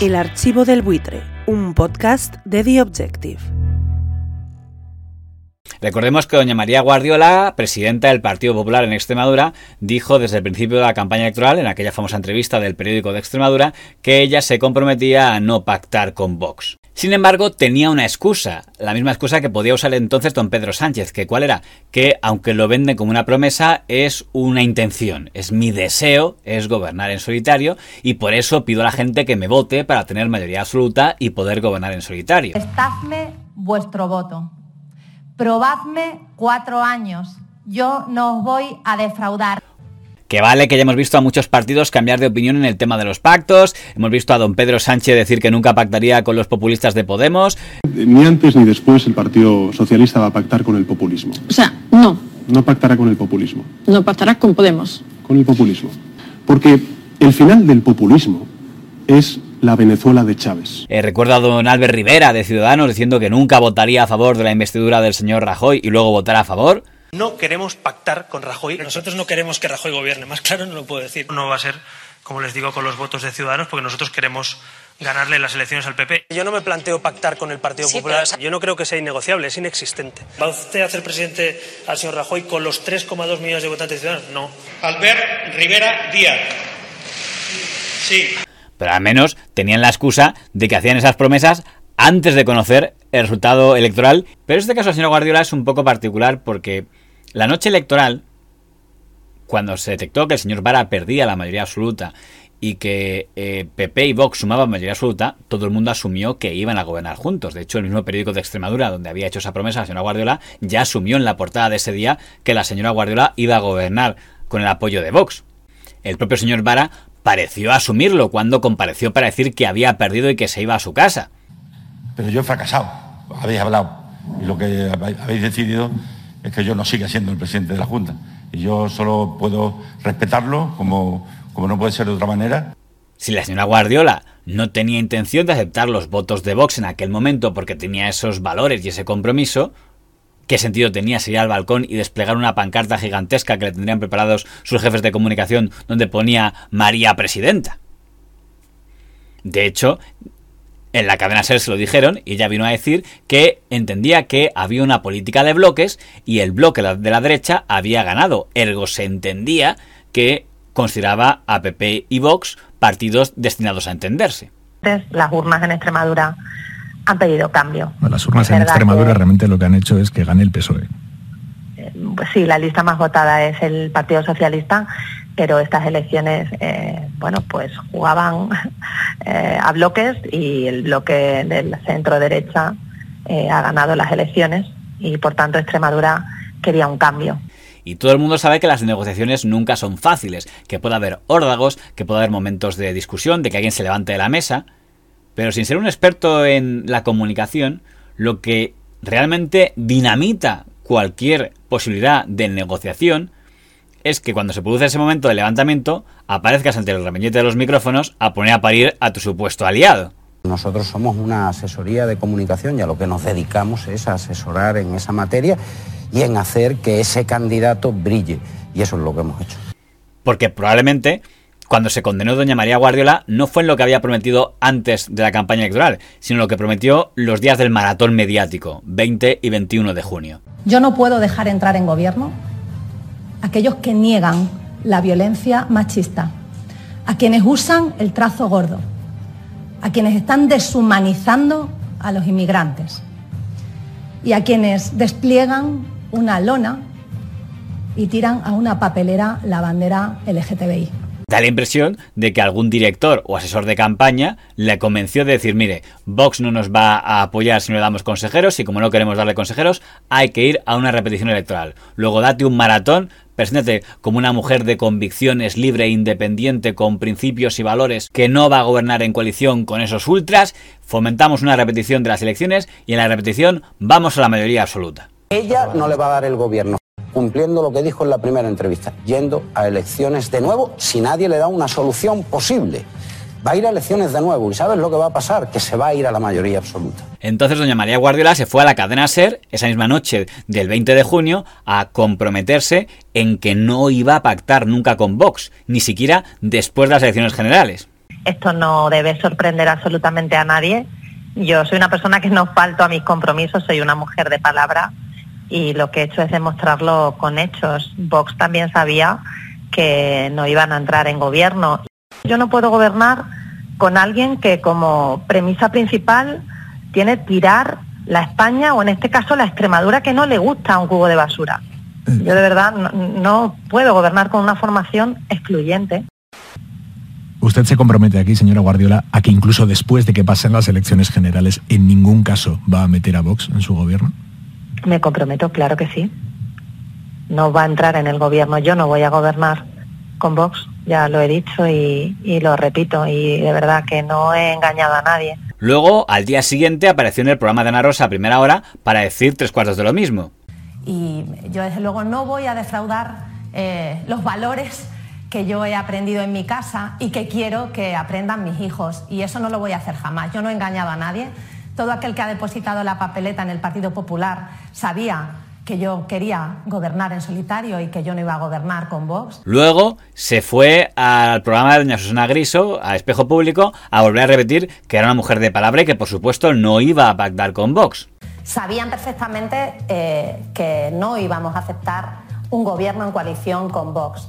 El archivo del buitre, un podcast de The Objective. Recordemos que doña María Guardiola, presidenta del Partido Popular en Extremadura, dijo desde el principio de la campaña electoral, en aquella famosa entrevista del periódico de Extremadura, que ella se comprometía a no pactar con Vox. Sin embargo, tenía una excusa, la misma excusa que podía usar entonces don Pedro Sánchez, que cuál era, que aunque lo venden como una promesa, es una intención, es mi deseo, es gobernar en solitario, y por eso pido a la gente que me vote para tener mayoría absoluta y poder gobernar en solitario. Estadme vuestro voto. Probadme cuatro años. Yo no os voy a defraudar. Que vale que ya hemos visto a muchos partidos cambiar de opinión en el tema de los pactos, hemos visto a don Pedro Sánchez decir que nunca pactaría con los populistas de Podemos. Ni antes ni después el Partido Socialista va a pactar con el populismo. O sea, no. No pactará con el populismo. No pactará con Podemos. Con el populismo. Porque el final del populismo es la Venezuela de Chávez. Eh, recuerdo a don Albert Rivera de Ciudadanos diciendo que nunca votaría a favor de la investidura del señor Rajoy y luego votará a favor. No queremos pactar con Rajoy. Nosotros no queremos que Rajoy gobierne. Más claro no lo puedo decir. No va a ser, como les digo, con los votos de Ciudadanos, porque nosotros queremos ganarle las elecciones al PP. Yo no me planteo pactar con el Partido Popular. Yo no creo que sea innegociable, es inexistente. ¿Va usted a hacer presidente al señor Rajoy con los 3,2 millones de votantes ciudadanos? No. Albert Rivera Díaz. Sí. Pero al menos tenían la excusa de que hacían esas promesas antes de conocer el resultado electoral. Pero en este caso, el señor Guardiola es un poco particular porque la noche electoral, cuando se detectó que el señor Vara perdía la mayoría absoluta y que eh, PP y Vox sumaban mayoría absoluta, todo el mundo asumió que iban a gobernar juntos. De hecho, el mismo periódico de Extremadura, donde había hecho esa promesa la señora Guardiola, ya asumió en la portada de ese día que la señora Guardiola iba a gobernar con el apoyo de Vox. El propio señor Vara pareció asumirlo cuando compareció para decir que había perdido y que se iba a su casa. Pero yo he fracasado, habéis hablado, y lo que habéis decidido es que yo no siga siendo el presidente de la Junta. Y yo solo puedo respetarlo como, como no puede ser de otra manera. Si la señora Guardiola no tenía intención de aceptar los votos de Vox en aquel momento porque tenía esos valores y ese compromiso, ¿qué sentido tenía salir al balcón y desplegar una pancarta gigantesca que le tendrían preparados sus jefes de comunicación donde ponía María Presidenta? De hecho, en la cadena SER se lo dijeron y ella vino a decir que entendía que había una política de bloques y el bloque de la derecha había ganado. Ergo se entendía que consideraba a PP y Vox partidos destinados a entenderse. Las urnas en Extremadura han pedido cambio. las urnas en Extremadura realmente lo que han hecho es que gane el PSOE. Eh, pues sí, la lista más votada es el Partido Socialista pero estas elecciones, eh, bueno, pues jugaban eh, a bloques y el bloque del centro derecha eh, ha ganado las elecciones y por tanto Extremadura quería un cambio. Y todo el mundo sabe que las negociaciones nunca son fáciles, que puede haber órdagos, que puede haber momentos de discusión, de que alguien se levante de la mesa, pero sin ser un experto en la comunicación, lo que realmente dinamita cualquier posibilidad de negociación es que cuando se produce ese momento de levantamiento, aparezcas ante el ramillete de los micrófonos a poner a parir a tu supuesto aliado. Nosotros somos una asesoría de comunicación y a lo que nos dedicamos es a asesorar en esa materia y en hacer que ese candidato brille. Y eso es lo que hemos hecho. Porque probablemente cuando se condenó doña María Guardiola no fue en lo que había prometido antes de la campaña electoral, sino lo que prometió los días del maratón mediático, 20 y 21 de junio. Yo no puedo dejar entrar en gobierno aquellos que niegan la violencia machista, a quienes usan el trazo gordo, a quienes están deshumanizando a los inmigrantes y a quienes despliegan una lona y tiran a una papelera la bandera LGTBI. Da la impresión de que algún director o asesor de campaña le convenció de decir, mire, Vox no nos va a apoyar si no le damos consejeros y como no queremos darle consejeros, hay que ir a una repetición electoral. Luego date un maratón, preséntate como una mujer de convicciones libre e independiente con principios y valores que no va a gobernar en coalición con esos ultras, fomentamos una repetición de las elecciones y en la repetición vamos a la mayoría absoluta. Ella no le va a dar el gobierno cumpliendo lo que dijo en la primera entrevista, yendo a elecciones de nuevo si nadie le da una solución posible. Va a ir a elecciones de nuevo y ¿sabes lo que va a pasar? Que se va a ir a la mayoría absoluta. Entonces doña María Guardiola se fue a la cadena SER esa misma noche del 20 de junio a comprometerse en que no iba a pactar nunca con Vox, ni siquiera después de las elecciones generales. Esto no debe sorprender absolutamente a nadie. Yo soy una persona que no falto a mis compromisos, soy una mujer de palabra y lo que he hecho es demostrarlo con hechos. Vox también sabía que no iban a entrar en gobierno. Yo no puedo gobernar con alguien que como premisa principal tiene tirar la España o en este caso la Extremadura que no le gusta un cubo de basura. Yo de verdad no, no puedo gobernar con una formación excluyente. Usted se compromete aquí, señora Guardiola, a que incluso después de que pasen las elecciones generales, en ningún caso va a meter a Vox en su gobierno. Me comprometo, claro que sí. No va a entrar en el gobierno. Yo no voy a gobernar con Vox, ya lo he dicho y, y lo repito. Y de verdad que no he engañado a nadie. Luego, al día siguiente, apareció en el programa de Ana Rosa a primera hora para decir tres cuartos de lo mismo. Y yo desde luego no voy a defraudar eh, los valores que yo he aprendido en mi casa y que quiero que aprendan mis hijos. Y eso no lo voy a hacer jamás. Yo no he engañado a nadie. Todo aquel que ha depositado la papeleta en el Partido Popular sabía que yo quería gobernar en solitario y que yo no iba a gobernar con Vox. Luego se fue al programa de doña Susana Griso, a Espejo Público, a volver a repetir que era una mujer de palabra y que por supuesto no iba a pactar con Vox. Sabían perfectamente eh, que no íbamos a aceptar un gobierno en coalición con Vox.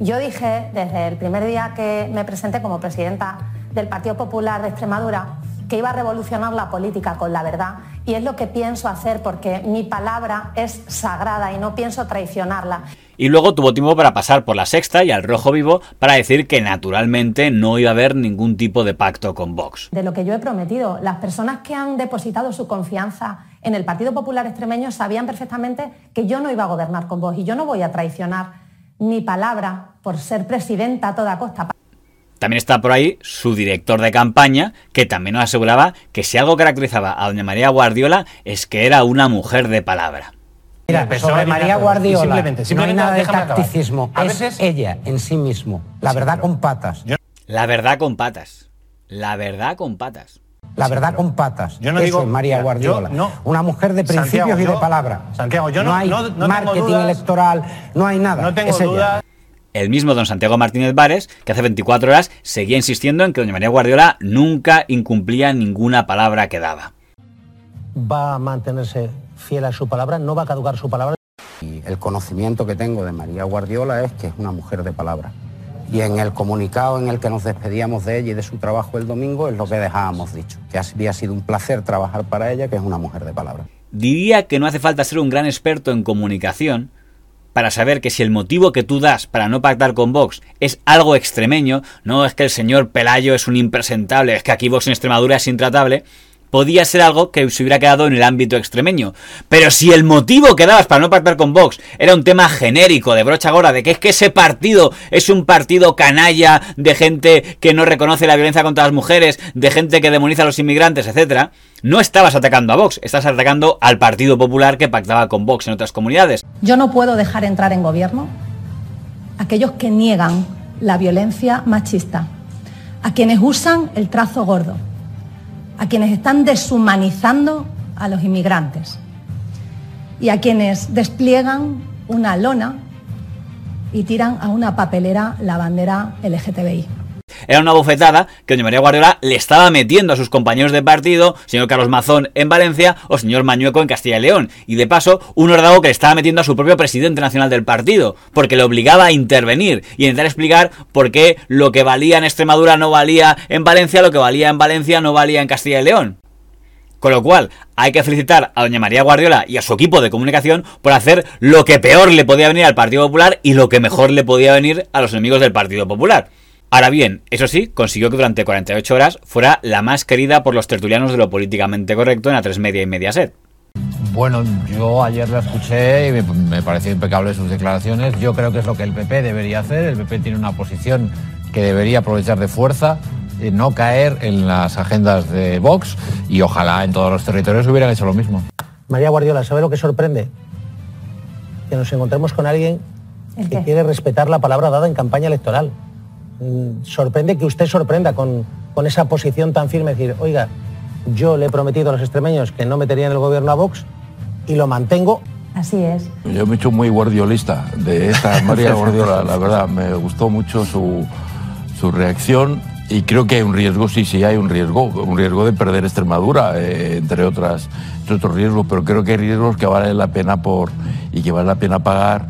Yo dije desde el primer día que me presenté como presidenta del Partido Popular de Extremadura que iba a revolucionar la política con la verdad y es lo que pienso hacer porque mi palabra es sagrada y no pienso traicionarla. Y luego tuvo tiempo para pasar por la sexta y al rojo vivo para decir que naturalmente no iba a haber ningún tipo de pacto con Vox. De lo que yo he prometido, las personas que han depositado su confianza en el Partido Popular Extremeño sabían perfectamente que yo no iba a gobernar con Vox y yo no voy a traicionar mi palabra por ser presidenta a toda costa. También está por ahí su director de campaña, que también nos aseguraba que si algo caracterizaba a doña María Guardiola es que era una mujer de palabra. Mira, sobre María Guardiola simplemente, simplemente no hay nada de tacticismo, es veces... ella en sí mismo, la sí, verdad con patas. La verdad con patas. La verdad con patas. La verdad sí, con patas. Yo no Eso digo es María Guardiola. No, una mujer de principios Santiago, y de palabra. Santiago, yo no, no hay no, no marketing dudas, electoral, no hay nada. No tengo es ella. El mismo don Santiago Martínez Vares, que hace 24 horas seguía insistiendo en que doña María Guardiola nunca incumplía ninguna palabra que daba. Va a mantenerse fiel a su palabra, no va a caducar su palabra. Y el conocimiento que tengo de María Guardiola es que es una mujer de palabra. Y en el comunicado en el que nos despedíamos de ella y de su trabajo el domingo es lo que dejábamos dicho, que había sido un placer trabajar para ella, que es una mujer de palabra. Diría que no hace falta ser un gran experto en comunicación para saber que si el motivo que tú das para no pactar con Vox es algo extremeño, no es que el señor Pelayo es un impresentable, es que aquí Vox en Extremadura es intratable, podía ser algo que se hubiera quedado en el ámbito extremeño. Pero si el motivo que dabas para no pactar con Vox era un tema genérico de brocha gorda, de que es que ese partido es un partido canalla de gente que no reconoce la violencia contra las mujeres, de gente que demoniza a los inmigrantes, etcétera, no estabas atacando a Vox, estás atacando al Partido Popular que pactaba con Vox en otras comunidades. Yo no puedo dejar entrar en gobierno aquellos que niegan la violencia machista, a quienes usan el trazo gordo a quienes están deshumanizando a los inmigrantes y a quienes despliegan una lona y tiran a una papelera la bandera LGTBI. Era una bofetada que doña María Guardiola le estaba metiendo a sus compañeros de partido, señor Carlos Mazón en Valencia o señor Mañueco en Castilla y León. Y de paso, un ordago que le estaba metiendo a su propio presidente nacional del partido, porque le obligaba a intervenir y intentar explicar por qué lo que valía en Extremadura no valía en Valencia, lo que valía en Valencia no valía en Castilla y León. Con lo cual, hay que felicitar a doña María Guardiola y a su equipo de comunicación por hacer lo que peor le podía venir al Partido Popular y lo que mejor le podía venir a los enemigos del Partido Popular. Ahora bien, eso sí, consiguió que durante 48 horas fuera la más querida por los tertulianos de lo políticamente correcto en A3 Media y Mediaset. Bueno, yo ayer la escuché y me, me pareció impecable sus declaraciones. Yo creo que es lo que el PP debería hacer. El PP tiene una posición que debería aprovechar de fuerza, y no caer en las agendas de Vox y ojalá en todos los territorios hubieran hecho lo mismo. María Guardiola, ¿sabe lo que sorprende? Que nos encontremos con alguien que quiere respetar la palabra dada en campaña electoral. Mm, sorprende que usted sorprenda con, con, esa posición tan firme, decir, oiga, yo le he prometido a los extremeños que no metería en el gobierno a Vox y lo mantengo. Así es. Yo me he hecho muy guardiolista de esta María Guardiola, la verdad, me gustó mucho su, su reacción y creo que hay un riesgo, sí, sí hay un riesgo, un riesgo de perder Extremadura, eh, entre, otras, entre otros riesgos, pero creo que hay riesgos que vale la pena por y que vale la pena pagar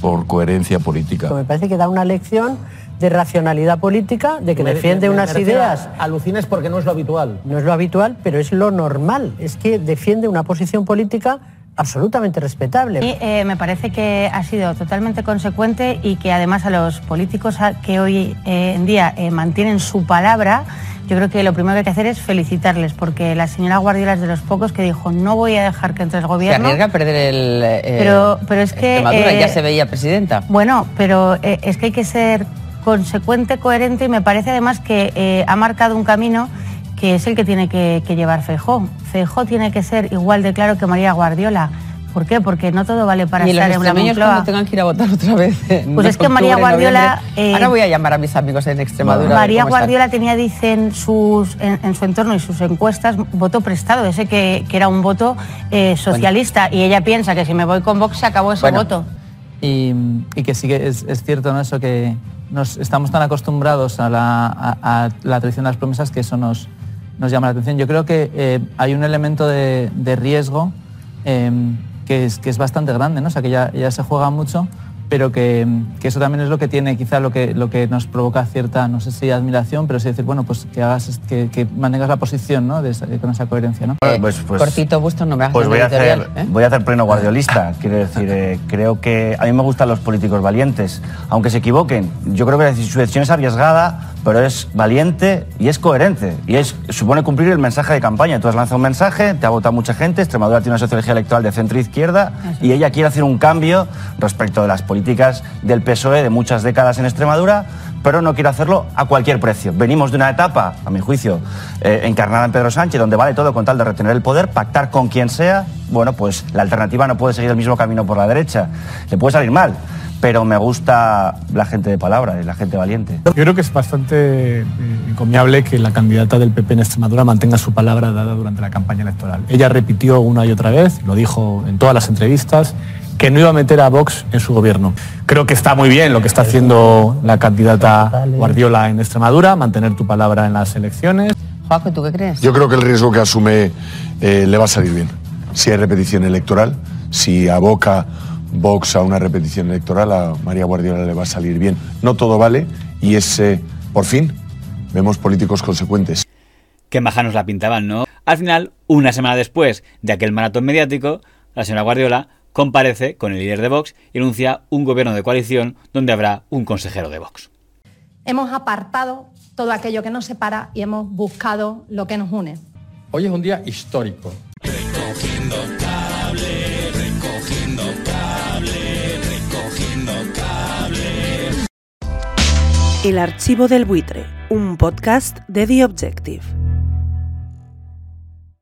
por coherencia política. Me parece que da una lección de racionalidad política, de que Me- defiende me- me unas ideas. Alucines porque no es lo habitual. No es lo habitual, pero es lo normal. Es que defiende una posición política absolutamente respetable. Y eh, me parece que ha sido totalmente consecuente y que además a los políticos que hoy eh, en día eh, mantienen su palabra, yo creo que lo primero que hay que hacer es felicitarles, porque la señora Guardiola es de los pocos que dijo no voy a dejar que entre el Se gobierno. arriesga a perder el. eh, Pero- pero es que, eh, ya se veía presidenta. Bueno, pero eh, es que hay que ser consecuente, coherente y me parece además que eh, ha marcado un camino que es el que tiene que, que llevar Feijó. Feijó tiene que ser igual de claro que María Guardiola. ¿Por qué? Porque no todo vale para estar en la Moncloa. cuando tengan que ir a votar otra vez. Pues es que María Guardiola, eh, Ahora voy a llamar a mis amigos en Extremadura. María están. Guardiola tenía, dicen, sus, en, en su entorno y sus encuestas, voto prestado, ese que, que era un voto eh, socialista. Y ella piensa que si me voy con Vox se acabó ese Bueno. voto. y, y que sí que es, es cierto ¿no? eso que nos estamos tan acostumbrados a la, a- la tradición de las promesas que eso nos, nos llama la atención. Yo creo que eh, hay un elemento de, de riesgo eh, que, es, que es bastante grande, ¿no? o sea que ya, ya se juega mucho, pero que, que eso también es lo que tiene quizá lo que, lo que nos provoca cierta, no sé si admiración, pero sí decir, bueno, pues que hagas, que, que mantengas la posición ¿no? de esa- con esa coherencia. ¿no? Eh, Cortito, Busto, no me hagas Pues un voy a, hacer, ¿eh? voy a hacer pleno guardiolista. Quiero decir, eh, creo que a mí me gustan los políticos valientes, aunque se equivoquen. Yo creo que su decisión es arriesgada, pero es valiente y es coherente. Y es, supone cumplir el mensaje de campaña. Tú has lanzado un mensaje, te ha votado mucha gente, Extremadura tiene una sociología electoral de centro-izquierda y ella quiere hacer un cambio respecto de las políticas del PSOE de muchas décadas en Extremadura, pero no quiere hacerlo a cualquier precio. Venimos de una etapa, a mi juicio, eh, encarnada en Pedro Sánchez, donde vale todo con tal de retener el poder, pactar con quien sea. Bueno, pues la alternativa no puede seguir el mismo camino por la derecha. Le puede salir mal, pero me gusta la gente de palabra y la gente valiente. Yo creo que es bastante eh, encomiable que la candidata del PP en Extremadura mantenga su palabra dada durante la campaña electoral. Ella repitió una y otra vez, lo dijo en todas las entrevistas, que no iba a meter a Vox en su gobierno. Creo que está muy bien lo que está haciendo la candidata Guardiola en Extremadura, mantener tu palabra en las elecciones. Juanjo, ¿tú qué crees? Yo creo que el riesgo que asume eh, le va a salir bien. Si hay repetición electoral, si aboca Vox a una repetición electoral, a María Guardiola le va a salir bien. No todo vale y es, eh, por fin, vemos políticos consecuentes. Qué maja nos la pintaban, ¿no? Al final, una semana después de aquel maratón mediático, la señora Guardiola comparece con el líder de Vox y anuncia un gobierno de coalición donde habrá un consejero de Vox. Hemos apartado todo aquello que nos separa y hemos buscado lo que nos une. Hoy es un día histórico. Recogiendo cable, recogiendo cable, recogiendo cable. El archivo del buitre, un podcast de The Objective.